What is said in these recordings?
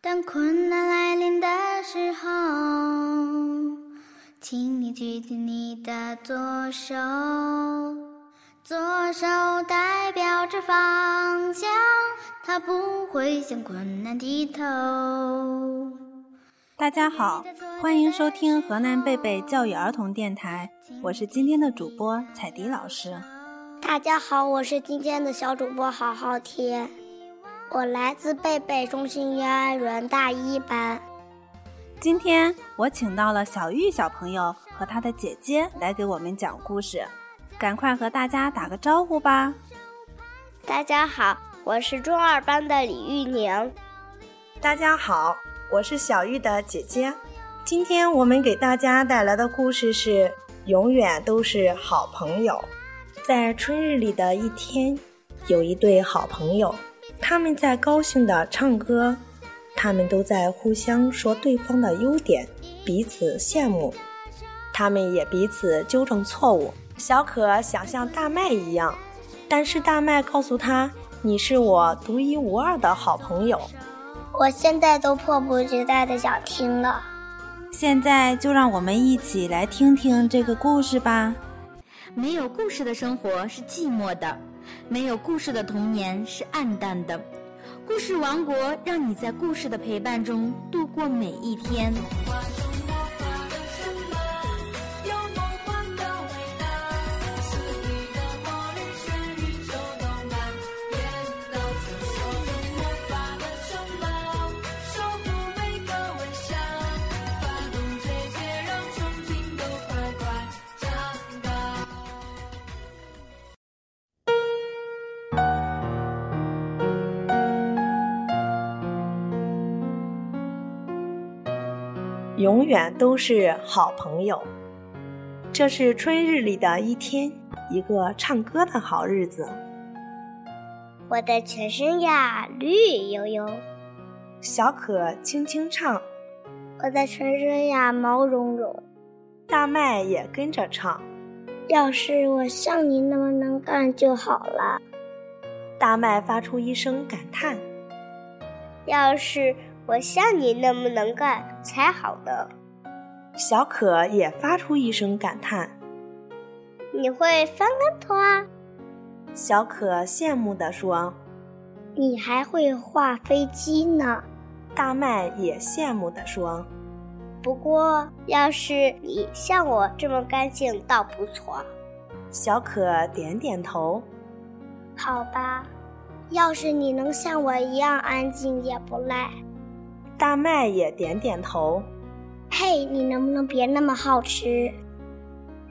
当困难来临的时候，请你举起你的左手，左手代表着方向，它不会向困难低头。大家好，欢迎收听河南贝贝教育儿童电台，我是今天的主播彩迪老师。大家好，我是今天的小主播好好天。我来自贝贝中心幼儿园大一班。今天我请到了小玉小朋友和他的姐姐来给我们讲故事，赶快和大家打个招呼吧。大家好，我是中二班的李玉宁。大家好，我是小玉的姐姐。今天我们给大家带来的故事是《永远都是好朋友》。在春日里的一天，有一对好朋友。他们在高兴地唱歌，他们都在互相说对方的优点，彼此羡慕。他们也彼此纠正错误。小可想像大麦一样，但是大麦告诉他：“你是我独一无二的好朋友。”我现在都迫不及待地想听了。现在就让我们一起来听听这个故事吧。没有故事的生活是寂寞的。没有故事的童年是暗淡的，故事王国让你在故事的陪伴中度过每一天。永远都是好朋友。这是春日里的一天，一个唱歌的好日子。我的全身呀绿油油，小可轻轻唱。我的全身呀毛茸茸，大麦也跟着唱。要是我像你那么能干就好了。大麦发出一声感叹。要是。我像你那么能干才好呢。小可也发出一声感叹。你会翻跟头啊？小可羡慕地说。你还会画飞机呢。大麦也羡慕地说。不过，要是你像我这么干净，倒不错。小可点点头。好吧，要是你能像我一样安静，也不赖。大麦也点点头。嘿，你能不能别那么好吃？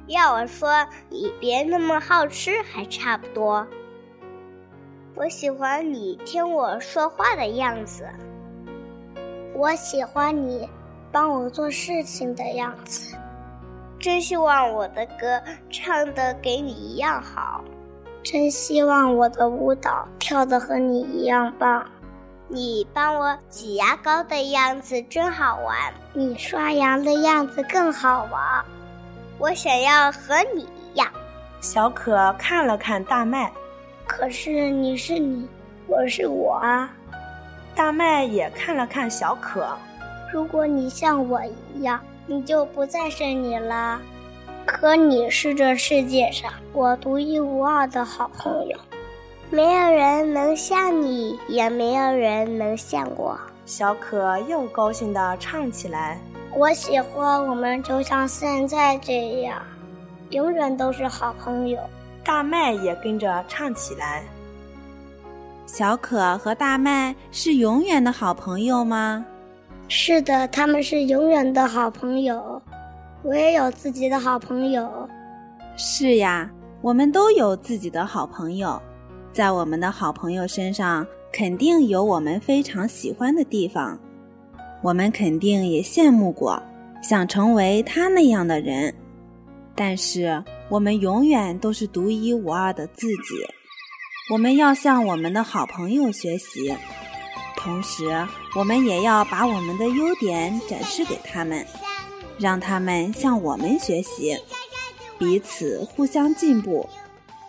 要我说，你别那么好吃还差不多。我喜欢你听我说话的样子。我喜欢你帮我做事情的样子。真希望我的歌唱的给你一样好。真希望我的舞蹈跳的和你一样棒。你帮我挤牙膏的样子真好玩，你刷牙的样子更好玩。我想要和你一样。小可看了看大麦，可是你是你，我是我啊。大麦也看了看小可，如果你像我一样，你就不再是你了。可你是这世界上我独一无二的好朋友。没有人能像你，也没有人能像我。小可又高兴地唱起来：“我喜欢我们，就像现在这样，永远都是好朋友。”大麦也跟着唱起来：“小可和大麦是永远的好朋友吗？”“是的，他们是永远的好朋友。”“我也有自己的好朋友。”“是呀，我们都有自己的好朋友。”在我们的好朋友身上，肯定有我们非常喜欢的地方。我们肯定也羡慕过，想成为他那样的人。但是，我们永远都是独一无二的自己。我们要向我们的好朋友学习，同时，我们也要把我们的优点展示给他们，让他们向我们学习，彼此互相进步。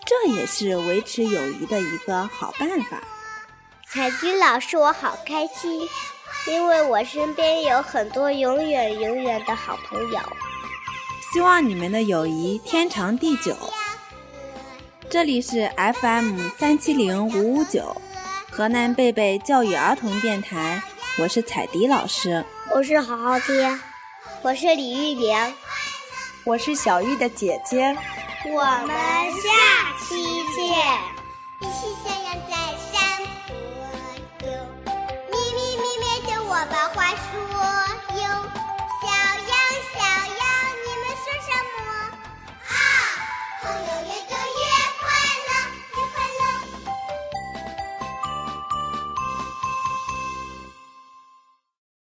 这也是维持友谊的一个好办法。彩军老师，我好开心，因为我身边有很多永远永远的好朋友。希望你们的友谊天长地久。这里是 FM 三七零五五九，河南贝贝教育儿童电台，我是彩迪老师，我是好好听，我是李玉玲，我是小玉的姐姐，我们下期见。